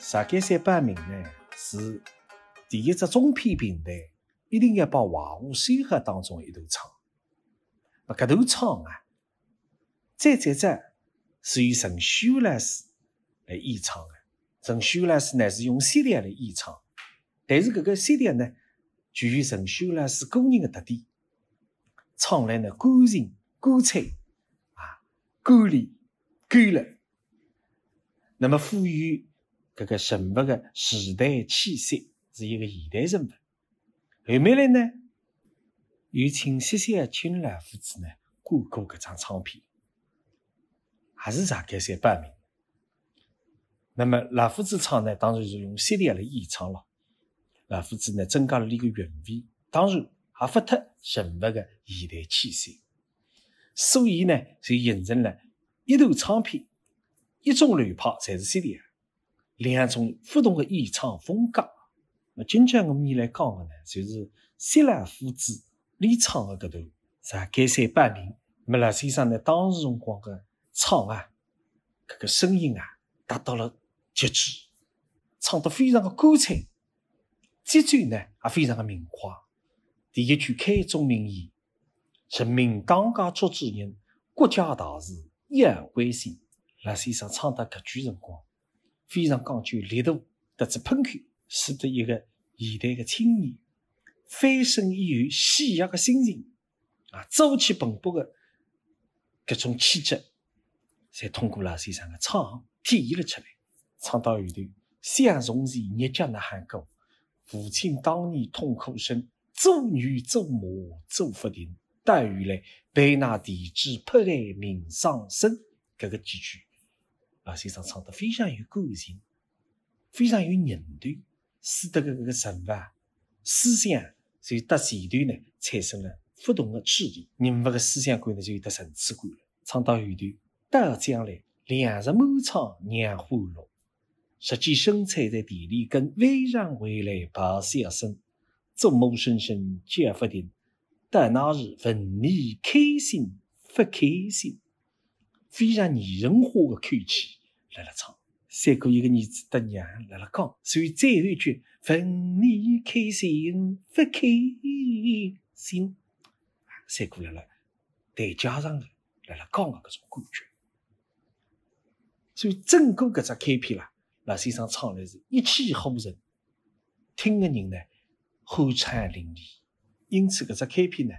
上海三百名呢是第一只中篇平台，一定要把华华山河当中一头唱。那搿头唱啊，再再再是由陈秀老师来演唱的。陈秀老师呢是用 CD 来演唱，但是搿个 CD 呢具有陈秀老师个人的特点，唱来呢干净、干脆啊，干练、干了。那么赋予搿个人物的时代气息，是一个现代人物。后面来呢，又请谢谢青兰夫子呢过过搿张唱片，还是上海三百名。那么老夫子唱呢，当然是用 CD 来演唱了。老夫子呢，增加了一个韵味，当然还发脱人物的现代气息。所以呢，就形成了一头唱片。一种流派才是 CD，两种不同的演唱风格。那今朝我们来讲的呢，就是希腊夫子李唱的搿头上海三百名。那么先生呢，当时辰光的唱啊，搿个声音啊，达到了极致，唱得非常的干脆，节奏呢也非常的明快。第一句开宗明义：“是民当家作主人，国家大事一而关心。”那先生唱到搿句辰光，非常讲究力度，特子喷口，使得一个现代的青年翻身以后喜悦的心情啊，朝气蓬勃的搿种气质，侪通过了先生的唱体现了出来。唱到后头，想从前日脚呐喊歌，父亲当年痛哭声，做女做马做不停，待遇来被那弟子迫害命丧生，搿个几句。老先生唱得非常有感情，非常有韧度，使得搿个人物啊思想就得前头呢产生了不同的区别，人物的思想观呢就有得层次感了。唱到后头，到将来两日满仓酿花落，实际生产在地里跟，晚上回来把笑声，做梦声声叫不停。但那日问你开心不开心？非常拟人化的口气来了唱，三哥一个儿子的娘来了讲，所以最后一句问你开心不开心？三哥来了台阶上的来了讲的搿种感觉，所以整个搿只开篇啦，老先生唱的是一气呵成，听的人呢酣畅淋漓，因此搿只开篇呢，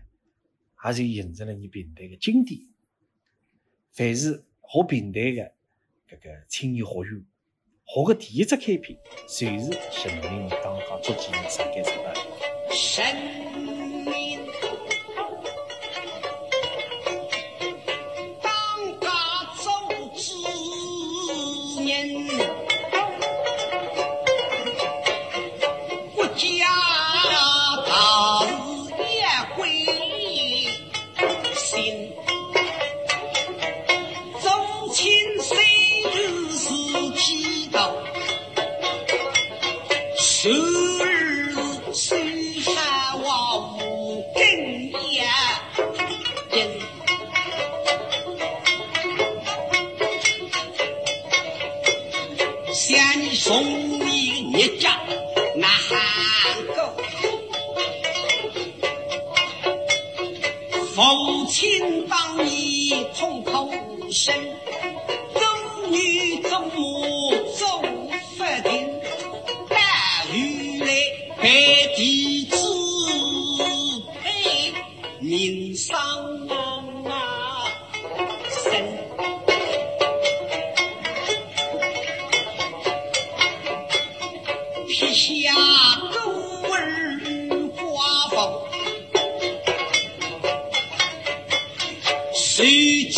也就形成了你平台的经典。凡是学平台的搿个青年学员，学的第一只开篇，就是人民当家作主人上昨日西夏王吴京一，先送你一掌，那还不够，父亲帮你痛头，生，走女走，母走。人上啊，盛披霞儿刮风，谁？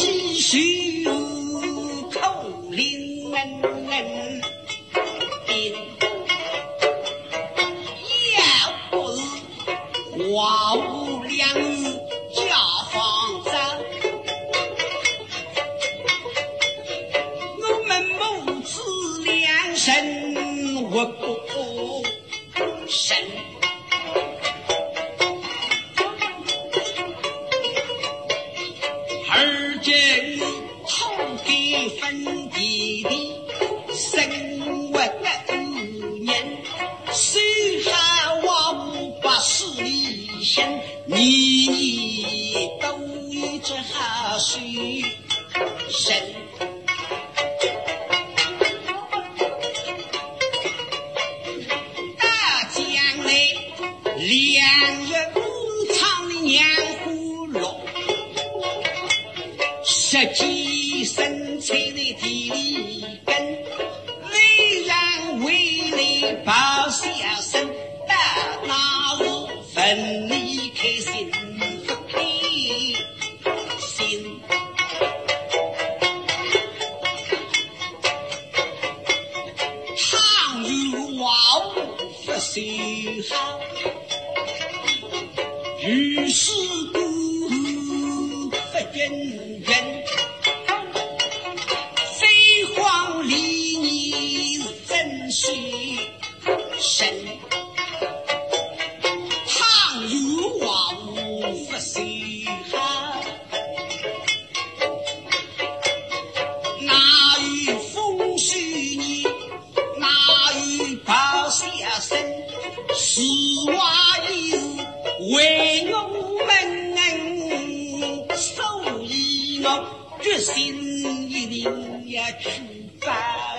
神我不负人而今好比分别的生我五年虽然我不是神你都已经吓死神两月五场的娘呼落，十几生菜的地里根，为让为来报孝顺，到那日坟里开心不开心。倘有瓦屋不修好，于是故不认我决心一定要出发。